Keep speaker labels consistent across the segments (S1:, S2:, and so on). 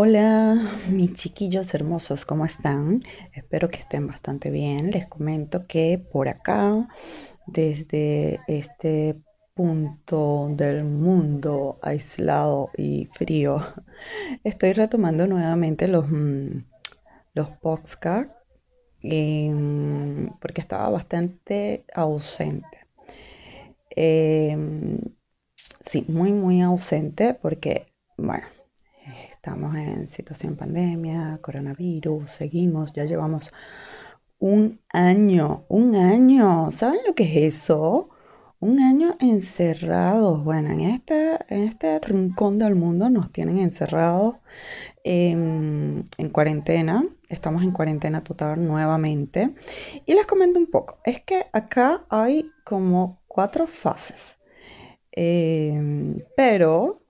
S1: Hola, mis chiquillos hermosos, ¿cómo están? Espero que estén bastante bien. Les comento que por acá, desde este punto del mundo aislado y frío, estoy retomando nuevamente los, mm, los podcasts em, porque estaba bastante ausente. Em, sí, muy, muy ausente porque, bueno Estamos en situación pandemia, coronavirus, seguimos, ya llevamos un año, un año. ¿Saben lo que es eso? Un año encerrados. Bueno, en este, en este rincón del mundo nos tienen encerrados en, en cuarentena. Estamos en cuarentena total nuevamente. Y les comento un poco. Es que acá hay como cuatro fases. Em, pero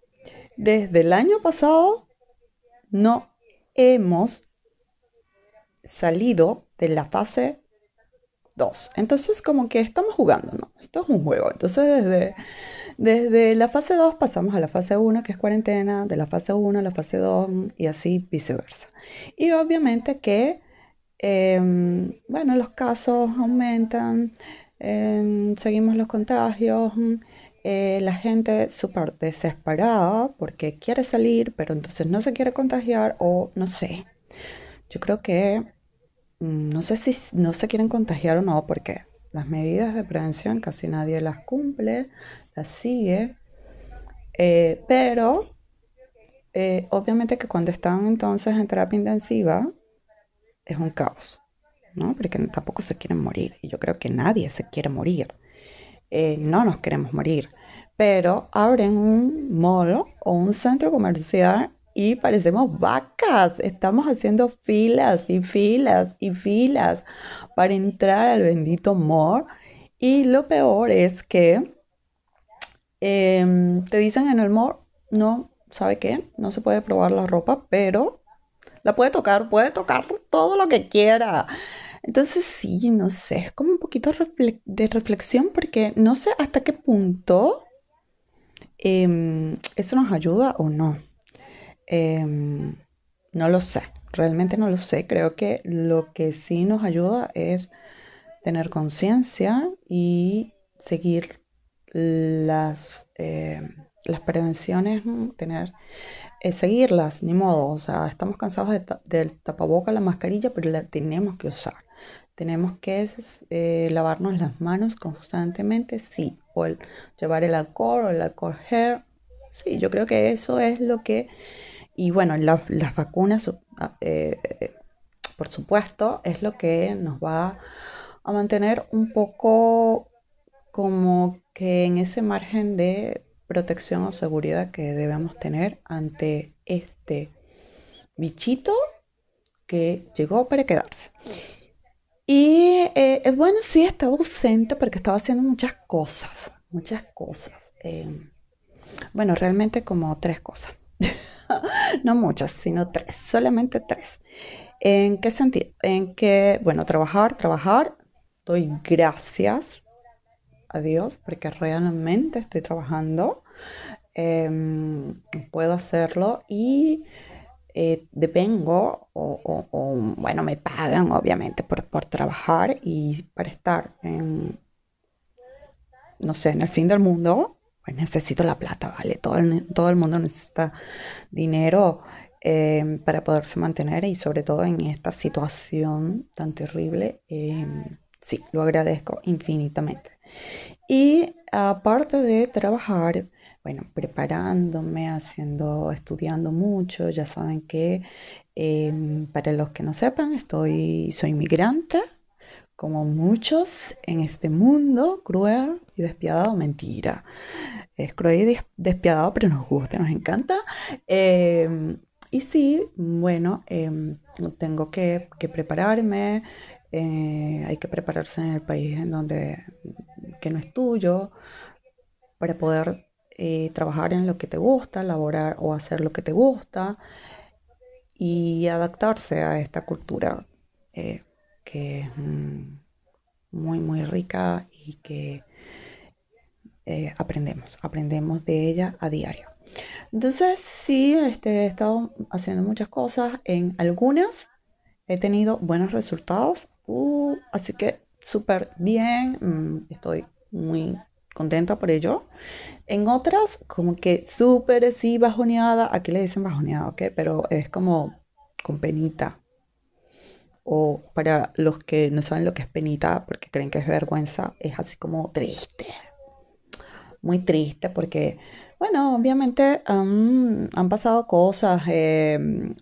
S1: desde el año pasado no hemos salido de la fase 2. Entonces, como que estamos jugando, ¿no? Esto es un juego. Entonces, desde, desde la fase 2 pasamos a la fase 1, que es cuarentena, de la fase 1 a la fase 2 y así viceversa. Y obviamente que, em, bueno, los casos aumentan, em, seguimos los contagios, eh, la gente súper desesperada porque quiere salir, pero entonces no se quiere contagiar o no sé. Yo creo que mm, no sé si no se quieren contagiar o no, porque las medidas de prevención casi nadie las cumple, las sigue. Eh, pero eh, obviamente que cuando están entonces en terapia intensiva es un caos, ¿no? Porque tampoco se quieren morir. Y yo creo que nadie se quiere morir. Eh, no nos queremos morir, pero abren un mall o un centro comercial y parecemos vacas. Estamos haciendo filas y filas y filas para entrar al bendito mall. Y lo peor es que em, te dicen en el mall, no, ¿sabe qué? No se puede probar la ropa, pero la puede tocar, puede tocar todo lo que quiera. Entonces sí, no sé, es como un poquito de reflexión porque no sé hasta qué punto em, eso nos ayuda o no. Em, no lo sé, realmente no lo sé. Creo que lo que sí nos ayuda es tener conciencia y seguir las, em, las prevenciones, tener, eh, seguirlas, ni modo. O sea, estamos cansados del tapaboca, la mascarilla, pero la tenemos que usar. Tenemos que eh, lavarnos las manos constantemente, sí. O el, llevar el alcohol o el alcohol hair. Sí, yo creo que eso es lo que... Y bueno, las vacunas, eh, por supuesto, es lo que nos va a mantener un poco como que en ese margen de protección o seguridad que debemos tener ante este bichito que llegó para quedarse. Y eh, eh, bueno, sí, estaba ausente porque estaba haciendo muchas cosas, muchas cosas. Em, bueno, realmente como tres cosas. no muchas, sino tres, solamente tres. ¿En qué sentido? En que, bueno, trabajar, trabajar. Doy gracias a Dios porque realmente estoy trabajando. Em, puedo hacerlo y eh, depengo o, bueno, me pagan obviamente por, trabajar y para estar en, no sé, en el fin del mundo, pues necesito la plata, ¿vale? Todo el, todo el mundo necesita dinero eh, para poderse mantener y sobre todo en esta situación tan terrible, eh, sí, lo agradezco infinitamente. Y aparte de trabajar, bueno, preparándome, haciendo, estudiando mucho. Ya saben que em, para los que no sepan, estoy, soy migrante, como muchos en este mundo cruel y despiadado. Mentira. Es cruel y despiadado, pero nos gusta, nos encanta. Em, y sí, bueno, em, tengo que, prepararme. Eh, hay que prepararse en el país en donde que no es tuyo para poder eh, trabajar en lo que te gusta, laborar o hacer lo que te gusta y adaptarse a esta cultura eh, que es mm, muy, muy rica y que eh, aprendemos, aprendemos de ella a diario. Entonces, sí, este, he estado haciendo muchas cosas. En algunas he tenido buenos resultados. Uh, así que súper bien. Mm, estoy muy contenta por ello. En otras, como que súper sí bajoneada. Aquí le dicen bajoneada, ¿ok? Pero es como con penita. O para los que no saben lo que es penita porque creen que es vergüenza, es así como triste. Muy triste porque bueno, obviamente han pasado cosas, em,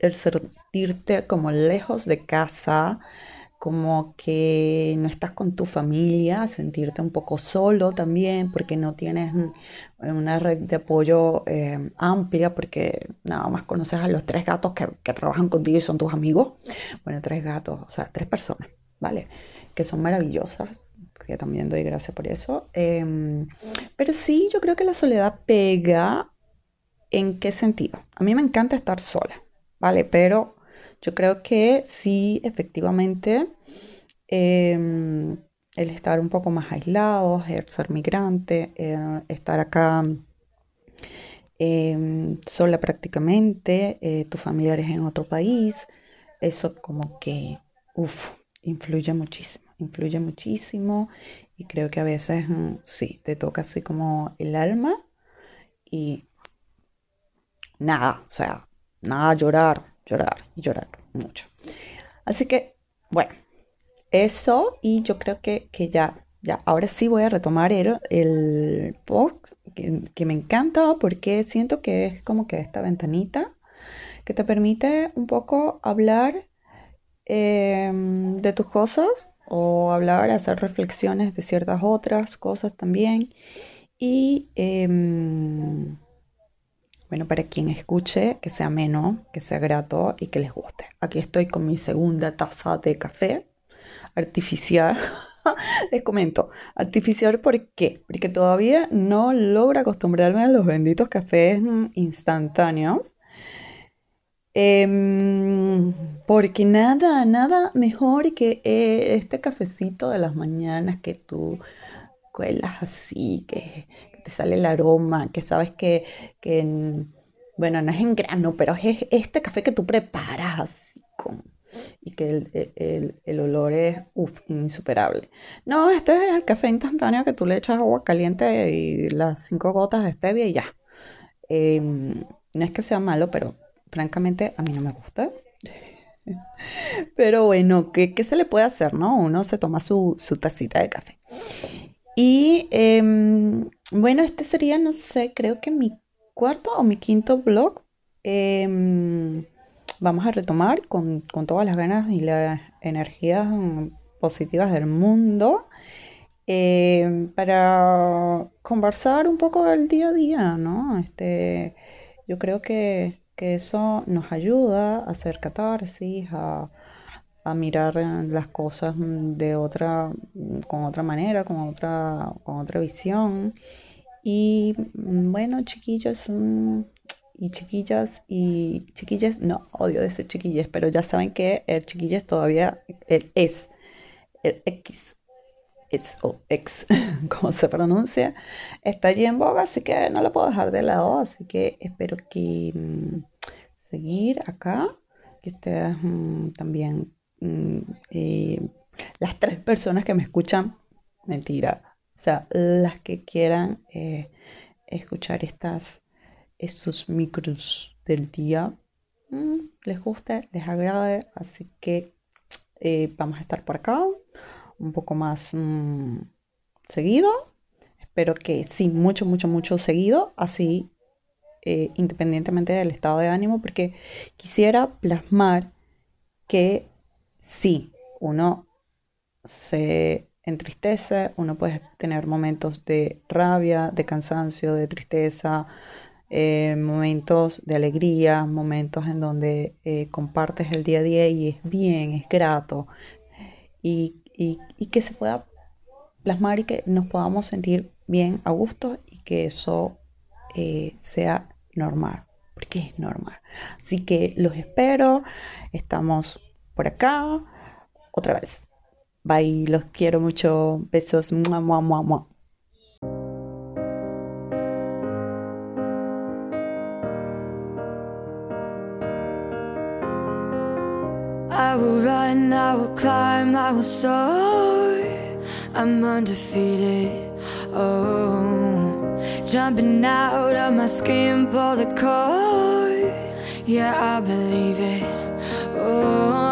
S1: el, sentirte como lejos de casa, como que no estás con tu familia, sentirte un poco solo también, porque no tienes una red de apoyo em, amplia, porque nada más conoces a los tres gatos que, que trabajan contigo y son tus amigos. Bueno, tres gatos, o sea, tres personas, ¿vale? Que son maravillosas que también doy gracias por eso. Em, pero sí, yo creo que la soledad pega en qué sentido. A mí me encanta estar sola, ¿vale? Pero yo creo que sí, efectivamente, em, el estar un poco más aislado, el ser migrante, eh, estar acá em, sola prácticamente, eh, tus familiares en otro país, eso como que, uff, influye muchísimo influye muchísimo y creo que a veces mm, sí, te toca así como el alma y nada, o sea, nada, llorar, llorar y llorar mucho. Así que, bueno, eso y yo creo que, ya, ya, ahora sí voy a retomar el, el post que, que me encanta porque siento que es como que esta ventanita que te permite un poco hablar em, de tus cosas o hablar, hacer reflexiones de ciertas otras cosas también. Y em, bueno, para quien escuche, que sea ameno, que sea grato y que les guste. Aquí estoy con mi segunda taza de café artificial. les comento, artificial ¿por qué? Porque todavía no logro acostumbrarme a los benditos cafés instantáneos. Em, porque nada, nada mejor que eh, este cafecito de las mañanas que tú cuelas así, que, te sale el aroma, que sabes que, bueno, no es en grano, pero es este café que tú preparas así con, y que el, olor es insuperable. No, este es el café instantáneo que tú le echas agua caliente y las cinco gotas de stevia y ya. Em, no es que sea malo, pero francamente a mí no me gusta. Pero bueno, ¿qué, se le puede hacer, no? Uno se toma su, tacita de café. Y em, bueno, este sería, no sé, creo que mi cuarto o mi quinto blog. Em, vamos a retomar con, todas las ganas y las energías positivas del mundo em, para conversar un poco del día a día, ¿no? Este, yo creo que que eso nos ayuda a hacer catarsis, a, mirar las cosas de otra, con otra manera, con otra, con otra visión. Y bueno, chiquillos y chiquillas y chiquillas, no, odio decir chiquillas, pero ya saben que el chiquillas todavía es, el X es o X, como se pronuncia, está allí en boga, así que no lo puedo dejar de lado, así que espero que mm, seguir acá, que ustedes mm, también, mm, eh, las tres personas que me escuchan, mentira, o sea, las que quieran eh, escuchar estas, estos micros del día, les guste, les agrade, así que eh, vamos a estar por acá un poco más mm, seguido. Espero que sí, mucho, mucho, mucho seguido, así eh, independientemente del estado de ánimo, porque quisiera plasmar que sí, uno se entristece, uno puede tener momentos de rabia, de cansancio, de tristeza, eh, momentos de alegría, momentos en donde eh, compartes el día a día y es bien, es grato. Y y, que se pueda plasmar y que nos podamos sentir bien a gusto y que eso eh, sea normal, porque es normal. Así que los espero, estamos por acá otra vez. Bye, los quiero mucho. Besos. Mua, mua, mua, mua.
S2: I will run, I will climb, I will soar. I'm undefeated. Oh, jumping out of my skin, pull the cord. Yeah, I believe it. Oh.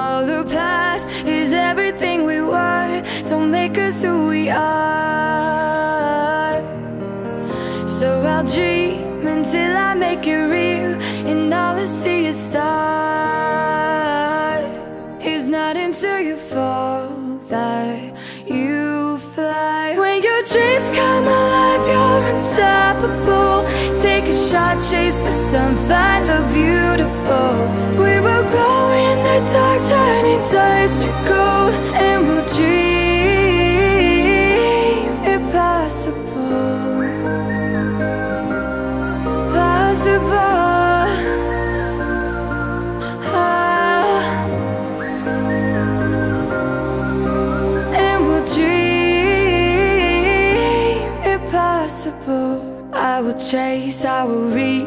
S2: Past is everything we were. Don't make us who we are. So I'll dream until I make it real, and all I see is stars. It's not until you fall that you fly. When your dreams come alive, you're unstoppable. Take a shot, chase the sun, find the beautiful. We will glow in the dark, place to go.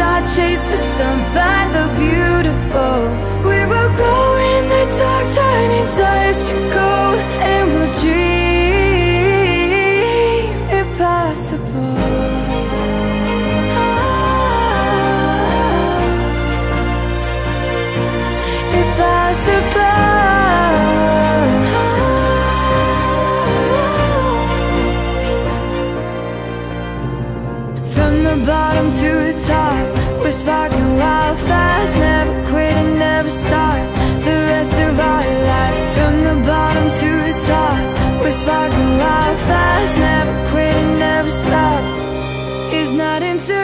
S2: Shot, chase the sun, find the beautiful. We will go in the dark, turning dust to gold,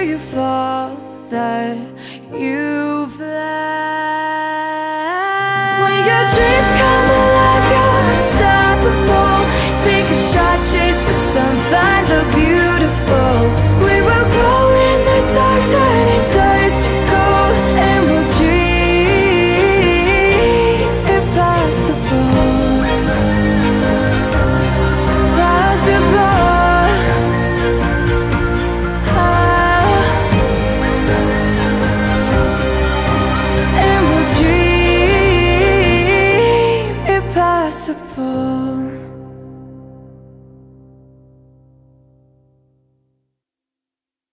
S2: you fall that you